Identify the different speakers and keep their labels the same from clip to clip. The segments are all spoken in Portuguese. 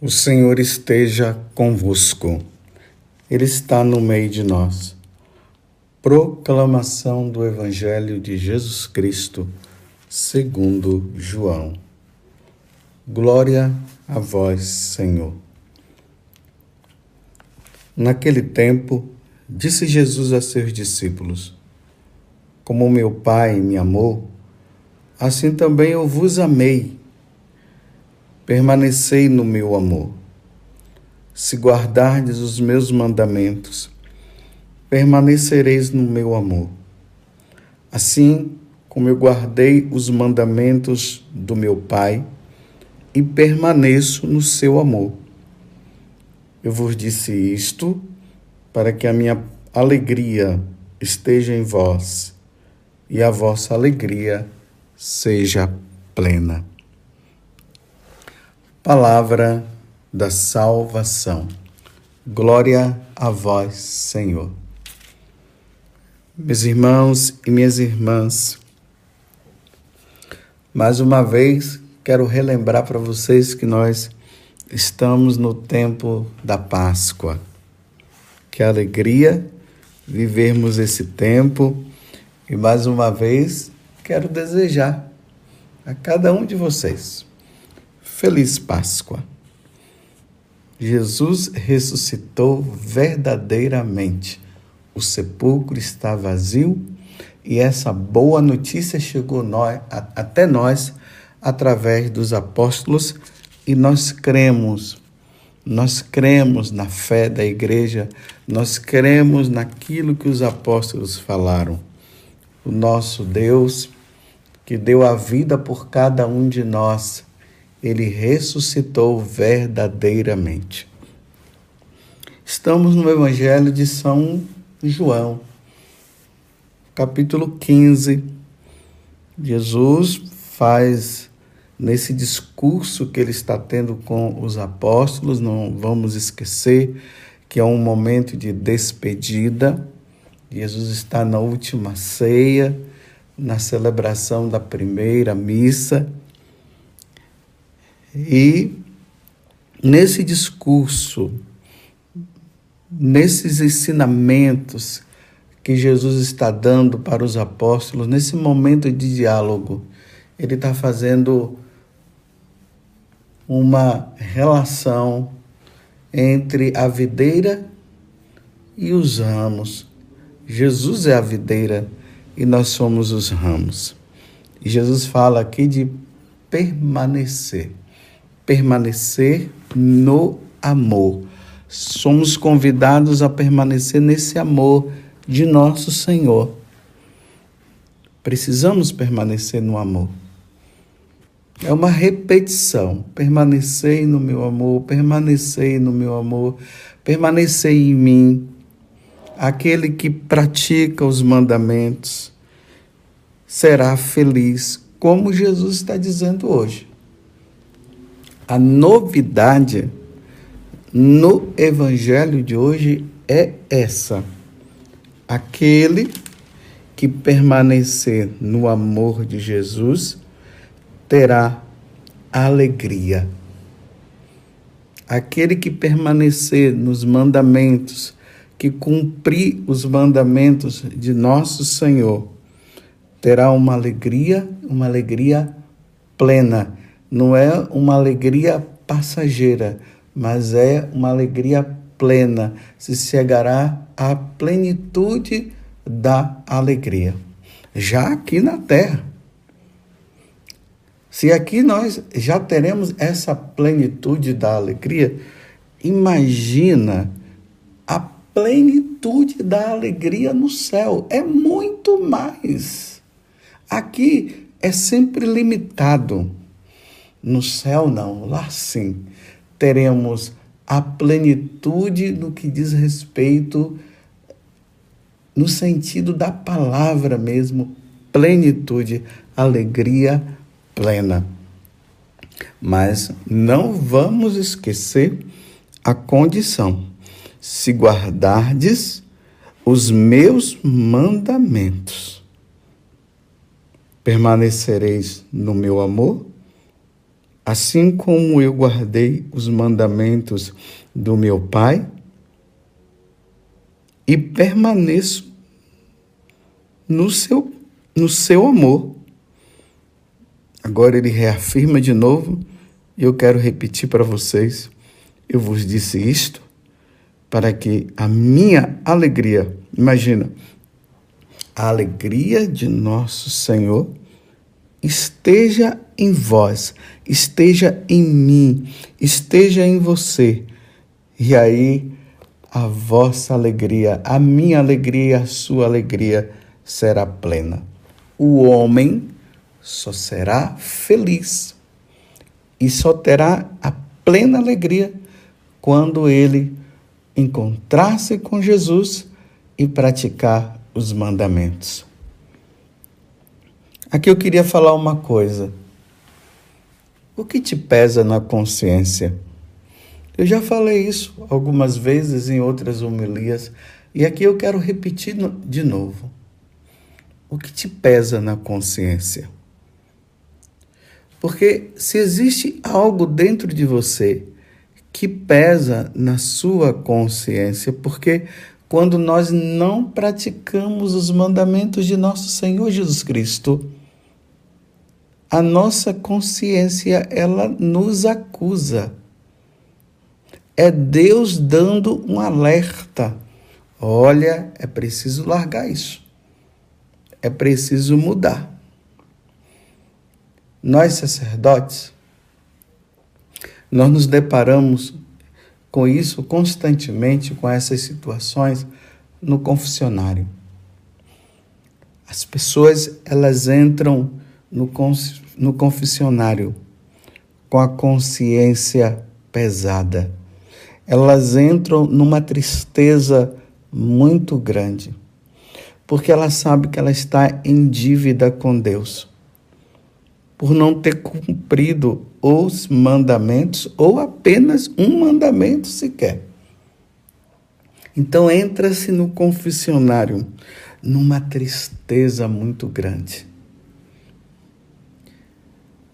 Speaker 1: O Senhor esteja convosco, Ele está no meio de nós. Proclamação do Evangelho de Jesus Cristo, segundo João. Glória a vós, Senhor. Naquele tempo, disse Jesus a seus discípulos: Como meu Pai me amou, assim também eu vos amei permanecei no meu amor. Se guardardes os meus mandamentos, permanecereis no meu amor. Assim como eu guardei os mandamentos do meu Pai e permaneço no seu amor. Eu vos disse isto para que a minha alegria esteja em vós e a vossa alegria seja plena. Palavra da salvação. Glória a vós, Senhor. Meus irmãos e minhas irmãs, mais uma vez quero relembrar para vocês que nós estamos no tempo da Páscoa. Que alegria vivermos esse tempo e mais uma vez quero desejar a cada um de vocês Feliz Páscoa! Jesus ressuscitou verdadeiramente. O sepulcro está vazio e essa boa notícia chegou nós, até nós através dos apóstolos e nós cremos. Nós cremos na fé da igreja, nós cremos naquilo que os apóstolos falaram. O nosso Deus, que deu a vida por cada um de nós, ele ressuscitou verdadeiramente. Estamos no Evangelho de São João, capítulo 15. Jesus faz nesse discurso que ele está tendo com os apóstolos, não vamos esquecer que é um momento de despedida. Jesus está na última ceia, na celebração da primeira missa e nesse discurso, nesses ensinamentos que Jesus está dando para os apóstolos, nesse momento de diálogo, ele está fazendo uma relação entre a videira e os ramos. Jesus é a videira e nós somos os ramos. E Jesus fala aqui de permanecer permanecer no amor. Somos convidados a permanecer nesse amor de nosso Senhor. Precisamos permanecer no amor. É uma repetição. Permanecei no meu amor, permanecei no meu amor, permanecei em mim. Aquele que pratica os mandamentos será feliz, como Jesus está dizendo hoje. A novidade no evangelho de hoje é essa: aquele que permanecer no amor de Jesus terá alegria. Aquele que permanecer nos mandamentos, que cumprir os mandamentos de nosso Senhor, terá uma alegria, uma alegria plena não é uma alegria passageira, mas é uma alegria plena, se chegará à plenitude da alegria, já aqui na terra. Se aqui nós já teremos essa plenitude da alegria, imagina a plenitude da alegria no céu. É muito mais. Aqui é sempre limitado. No céu, não, lá sim, teremos a plenitude no que diz respeito, no sentido da palavra mesmo, plenitude, alegria plena. Mas não vamos esquecer a condição: se guardardes os meus mandamentos, permanecereis no meu amor assim como eu guardei os mandamentos do meu Pai e permaneço no seu, no seu amor. Agora ele reafirma de novo, e eu quero repetir para vocês. Eu vos disse isto para que a minha alegria, imagina, a alegria de nosso Senhor esteja em vós, esteja em mim, esteja em você. E aí a vossa alegria, a minha alegria, a sua alegria será plena. O homem só será feliz e só terá a plena alegria quando ele encontrar-se com Jesus e praticar os mandamentos. Aqui eu queria falar uma coisa. O que te pesa na consciência? Eu já falei isso algumas vezes em outras homilias e aqui eu quero repetir de novo. O que te pesa na consciência? Porque se existe algo dentro de você que pesa na sua consciência, porque quando nós não praticamos os mandamentos de nosso Senhor Jesus Cristo, a nossa consciência ela nos acusa. É Deus dando um alerta. Olha, é preciso largar isso. É preciso mudar. Nós sacerdotes nós nos deparamos com isso constantemente, com essas situações no confessionário. As pessoas elas entram no, no confessionário com a consciência pesada. Elas entram numa tristeza muito grande, porque ela sabe que ela está em dívida com Deus por não ter cumprido os mandamentos ou apenas um mandamento sequer. Então entra-se no confessionário numa tristeza muito grande.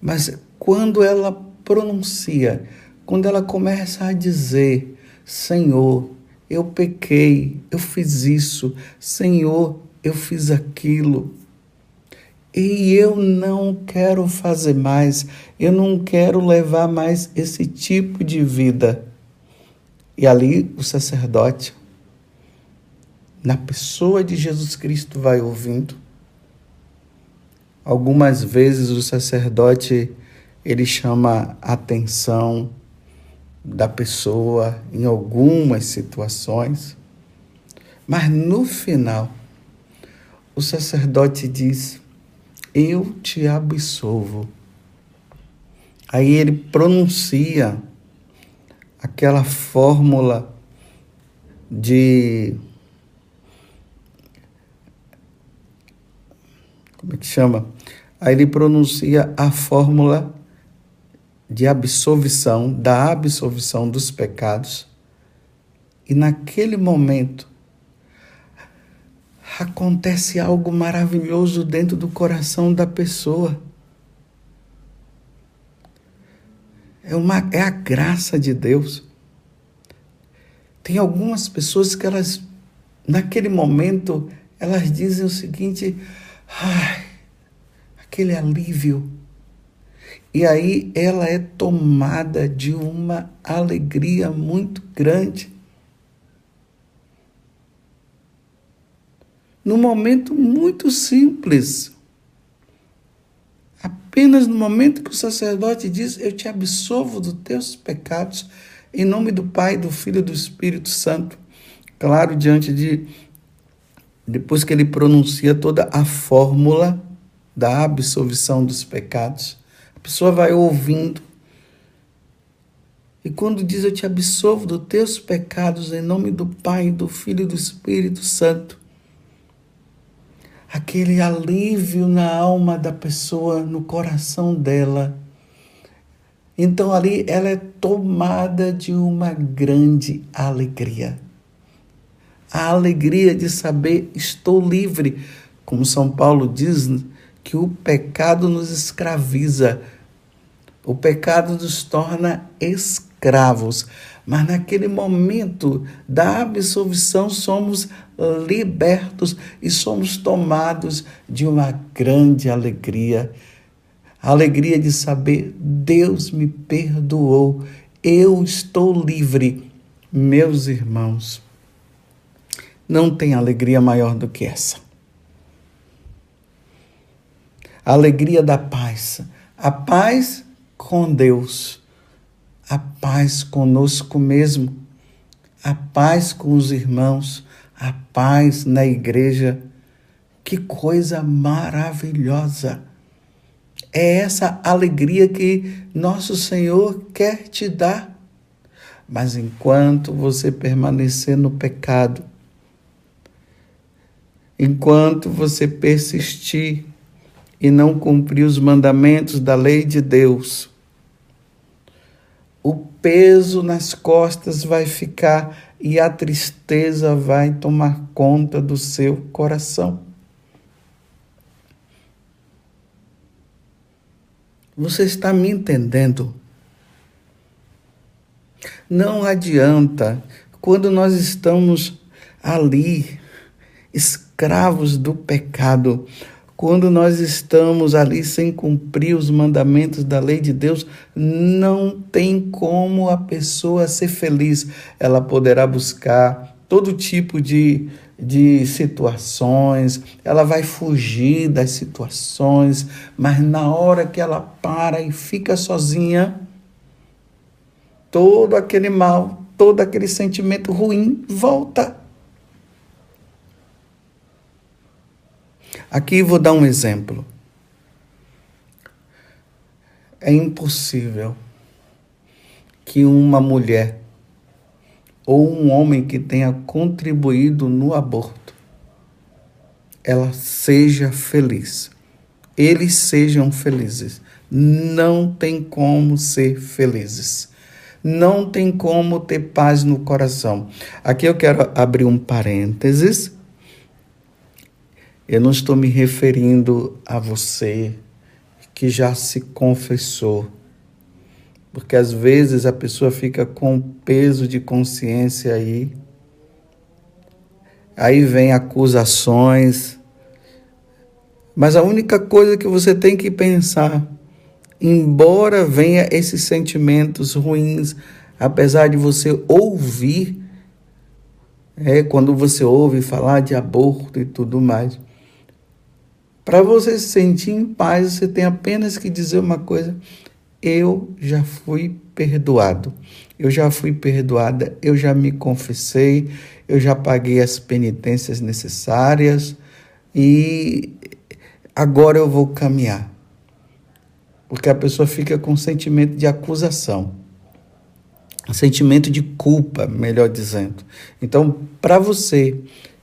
Speaker 1: Mas quando ela pronuncia, quando ela começa a dizer: Senhor, eu pequei, eu fiz isso, Senhor, eu fiz aquilo, e eu não quero fazer mais, eu não quero levar mais esse tipo de vida. E ali o sacerdote, na pessoa de Jesus Cristo, vai ouvindo. Algumas vezes o sacerdote ele chama a atenção da pessoa em algumas situações, mas no final o sacerdote diz: eu te absolvo. Aí ele pronuncia aquela fórmula de. Como é que chama? Aí ele pronuncia a fórmula de absolvição, da absolvição dos pecados. E naquele momento, acontece algo maravilhoso dentro do coração da pessoa. É, uma, é a graça de Deus. Tem algumas pessoas que elas, naquele momento, elas dizem o seguinte: ai, aquele alívio. E aí ela é tomada de uma alegria muito grande. num momento muito simples. Apenas no momento que o sacerdote diz: Eu te absolvo dos teus pecados, em nome do Pai, do Filho e do Espírito Santo. Claro, diante de. Depois que ele pronuncia toda a fórmula da absolvição dos pecados, a pessoa vai ouvindo. E quando diz: Eu te absolvo dos teus pecados, em nome do Pai, do Filho e do Espírito Santo, aquele alívio na alma da pessoa, no coração dela. Então ali ela é tomada de uma grande alegria. A alegria de saber estou livre, como São Paulo diz que o pecado nos escraviza. O pecado nos torna escravos, mas naquele momento da absolvição somos libertos e somos tomados de uma grande alegria. A alegria de saber Deus me perdoou, eu estou livre. Meus irmãos, não tem alegria maior do que essa. A alegria da paz. A paz com Deus. A paz conosco mesmo. A paz com os irmãos. A paz na igreja. Que coisa maravilhosa! É essa alegria que nosso Senhor quer te dar. Mas enquanto você permanecer no pecado, enquanto você persistir e não cumprir os mandamentos da lei de Deus, o peso nas costas vai ficar e a tristeza vai tomar conta do seu coração. Você está me entendendo? Não adianta quando nós estamos ali escravos do pecado, quando nós estamos ali sem cumprir os mandamentos da lei de Deus, não tem como a pessoa ser feliz. Ela poderá buscar todo tipo de, de situações, ela vai fugir das situações, mas na hora que ela para e fica sozinha, todo aquele mal, todo aquele sentimento ruim volta. Aqui vou dar um exemplo. É impossível que uma mulher ou um homem que tenha contribuído no aborto ela seja feliz. Eles sejam felizes. Não tem como ser felizes. Não tem como ter paz no coração. Aqui eu quero abrir um parênteses eu não estou me referindo a você que já se confessou, porque às vezes a pessoa fica com peso de consciência aí, aí vem acusações, mas a única coisa que você tem que pensar, embora venha esses sentimentos ruins, apesar de você ouvir, é quando você ouve falar de aborto e tudo mais, para você se sentir em paz, você tem apenas que dizer uma coisa: eu já fui perdoado. Eu já fui perdoada, eu já me confessei, eu já paguei as penitências necessárias e agora eu vou caminhar. Porque a pessoa fica com sentimento de acusação, sentimento de culpa, melhor dizendo. Então, para você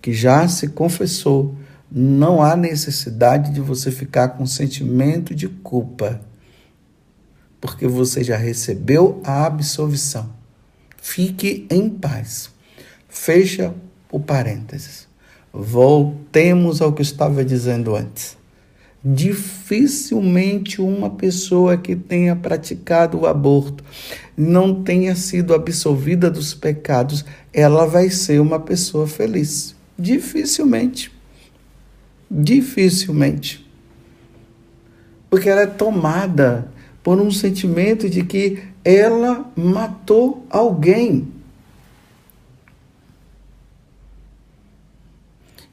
Speaker 1: que já se confessou, não há necessidade de você ficar com sentimento de culpa, porque você já recebeu a absolvição. Fique em paz. Fecha o parênteses. Voltemos ao que eu estava dizendo antes. Dificilmente uma pessoa que tenha praticado o aborto não tenha sido absolvida dos pecados, ela vai ser uma pessoa feliz. Dificilmente. Dificilmente. Porque ela é tomada por um sentimento de que ela matou alguém.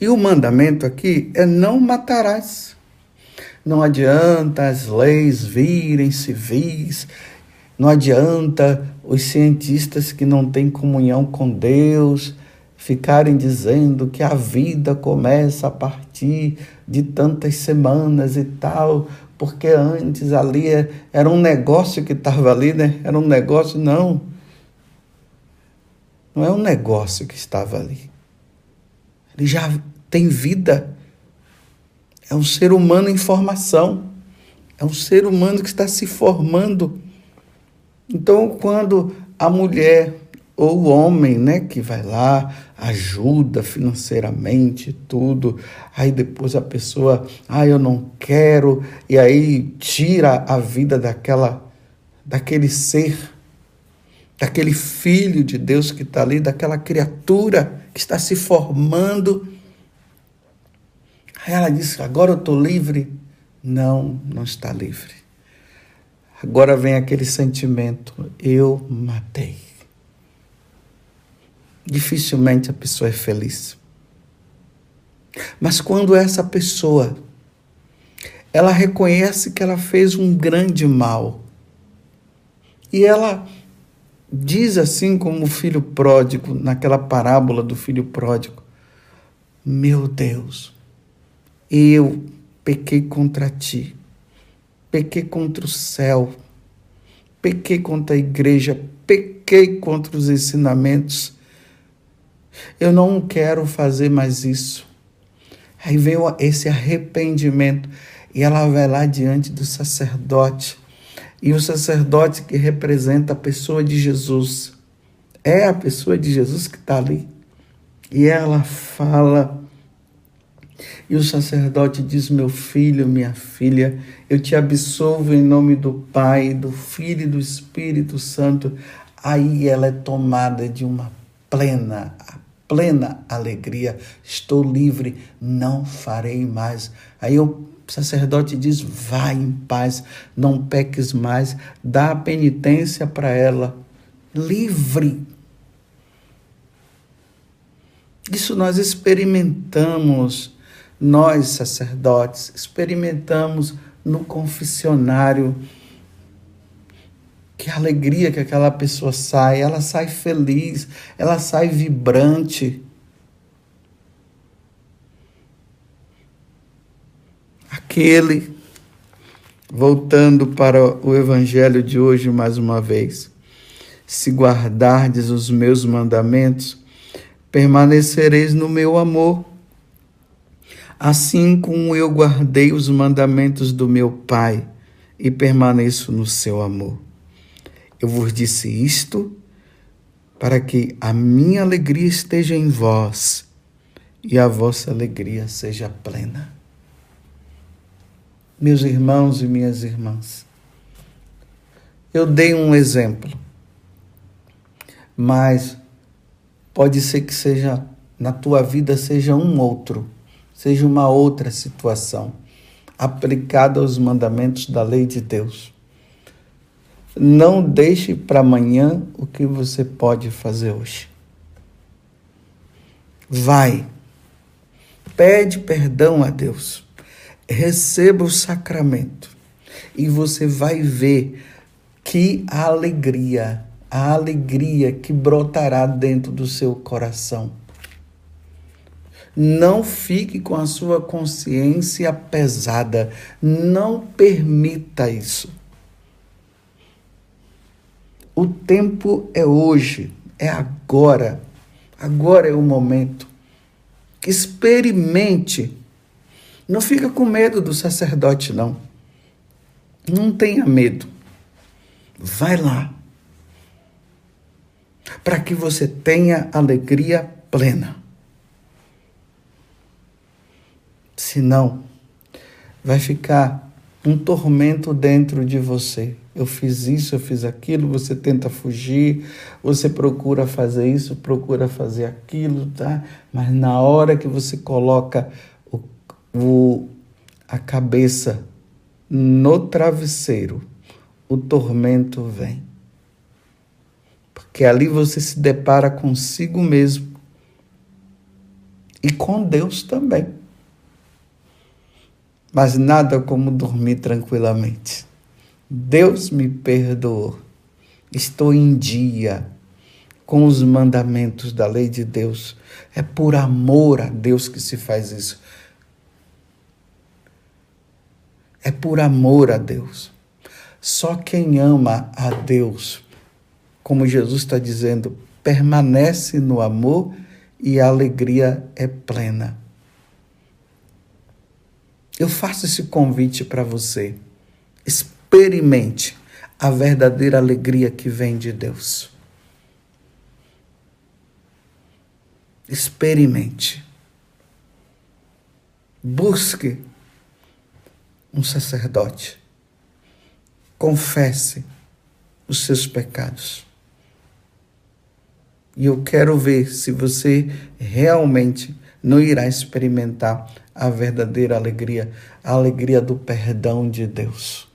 Speaker 1: E o mandamento aqui é não matarás. Não adianta as leis virem civis, não adianta os cientistas que não têm comunhão com Deus ficarem dizendo que a vida começa a partir de tantas semanas e tal, porque antes ali é, era um negócio que estava ali, né? Era um negócio, não. Não é um negócio que estava ali. Ele já tem vida. É um ser humano em formação. É um ser humano que está se formando. Então, quando a mulher ou o homem, né, que vai lá, ajuda financeiramente, tudo, aí depois a pessoa, ah, eu não quero, e aí tira a vida daquela daquele ser, daquele filho de Deus que está ali, daquela criatura que está se formando. Aí ela disse: Agora eu estou livre. Não, não está livre. Agora vem aquele sentimento: Eu matei. Dificilmente a pessoa é feliz. Mas quando essa pessoa ela reconhece que ela fez um grande mal. E ela diz assim como o filho pródigo, naquela parábola do filho pródigo: Meu Deus, eu pequei contra ti, pequei contra o céu, pequei contra a igreja, pequei contra os ensinamentos. Eu não quero fazer mais isso. Aí vem esse arrependimento e ela vai lá diante do sacerdote. E o sacerdote que representa a pessoa de Jesus é a pessoa de Jesus que está ali. E ela fala. E o sacerdote diz: Meu filho, minha filha, eu te absolvo em nome do Pai, do Filho e do Espírito Santo. Aí ela é tomada de uma plena, plena alegria. Estou livre, não farei mais. Aí o sacerdote diz: vai em paz, não peques mais, dá a penitência para ela, livre. Isso nós experimentamos, nós sacerdotes, experimentamos no confessionário que alegria que aquela pessoa sai, ela sai feliz, ela sai vibrante. Aquele, voltando para o evangelho de hoje mais uma vez, se guardardes os meus mandamentos, permanecereis no meu amor, assim como eu guardei os mandamentos do meu Pai e permaneço no seu amor. Eu vos disse isto para que a minha alegria esteja em vós e a vossa alegria seja plena. Meus irmãos e minhas irmãs, eu dei um exemplo, mas pode ser que seja na tua vida seja um outro, seja uma outra situação aplicada aos mandamentos da lei de Deus. Não deixe para amanhã o que você pode fazer hoje. Vai. Pede perdão a Deus. Receba o sacramento. E você vai ver que alegria, a alegria que brotará dentro do seu coração. Não fique com a sua consciência pesada. Não permita isso. O tempo é hoje, é agora. Agora é o momento. Experimente. Não fica com medo do sacerdote, não. Não tenha medo. Vai lá. Para que você tenha alegria plena. Senão, vai ficar um tormento dentro de você eu fiz isso, eu fiz aquilo, você tenta fugir, você procura fazer isso, procura fazer aquilo, tá? Mas na hora que você coloca o, o, a cabeça no travesseiro, o tormento vem. Porque ali você se depara consigo mesmo e com Deus também. Mas nada como dormir tranquilamente. Deus me perdoou. Estou em dia com os mandamentos da lei de Deus. É por amor a Deus que se faz isso. É por amor a Deus. Só quem ama a Deus, como Jesus está dizendo, permanece no amor e a alegria é plena. Eu faço esse convite para você experimente a verdadeira alegria que vem de Deus. Experimente. Busque um sacerdote. Confesse. os seus pecados. E eu quero ver se você realmente não irá experimentar a verdadeira alegria, a alegria do perdão de Deus.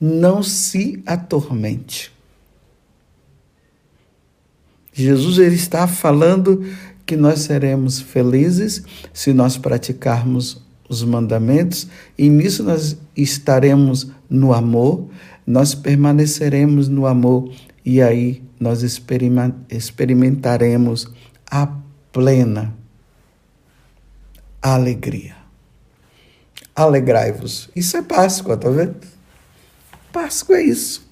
Speaker 1: Não se atormente. Jesus ele está falando que nós seremos felizes se nós praticarmos os mandamentos e nisso nós estaremos no amor, nós permaneceremos no amor e aí nós experimentaremos a plena alegria. Alegrai-vos. Isso é Páscoa, tá vendo? Páscoa é isso.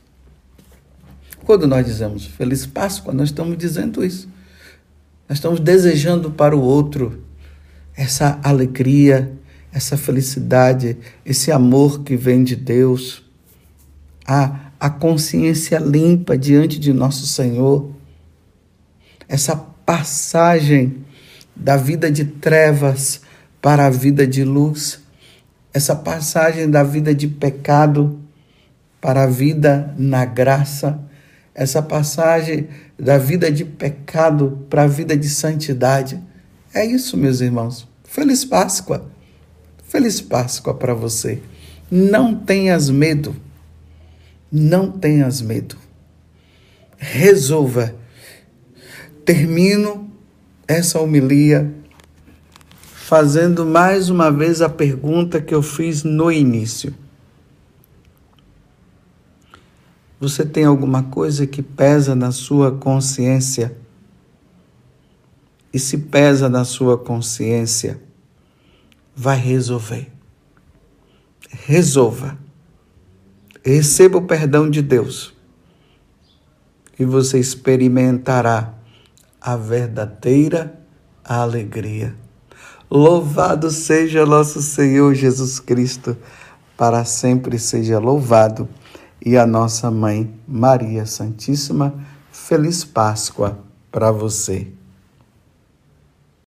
Speaker 1: Quando nós dizemos Feliz Páscoa, nós estamos dizendo isso. Nós estamos desejando para o outro essa alegria, essa felicidade, esse amor que vem de Deus, a, a consciência limpa diante de nosso Senhor, essa passagem da vida de trevas para a vida de luz, essa passagem da vida de pecado para a vida na graça, essa passagem da vida de pecado para a vida de santidade. É isso, meus irmãos. Feliz Páscoa. Feliz Páscoa para você. Não tenhas medo. Não tenhas medo. Resolva. Termino essa homilia fazendo mais uma vez a pergunta que eu fiz no início. Você tem alguma coisa que pesa na sua consciência? E se pesa na sua consciência, vai resolver. Resolva. Receba o perdão de Deus. E você experimentará a verdadeira alegria. Louvado seja nosso Senhor Jesus Cristo, para sempre seja louvado. E a nossa mãe Maria Santíssima, feliz Páscoa para você.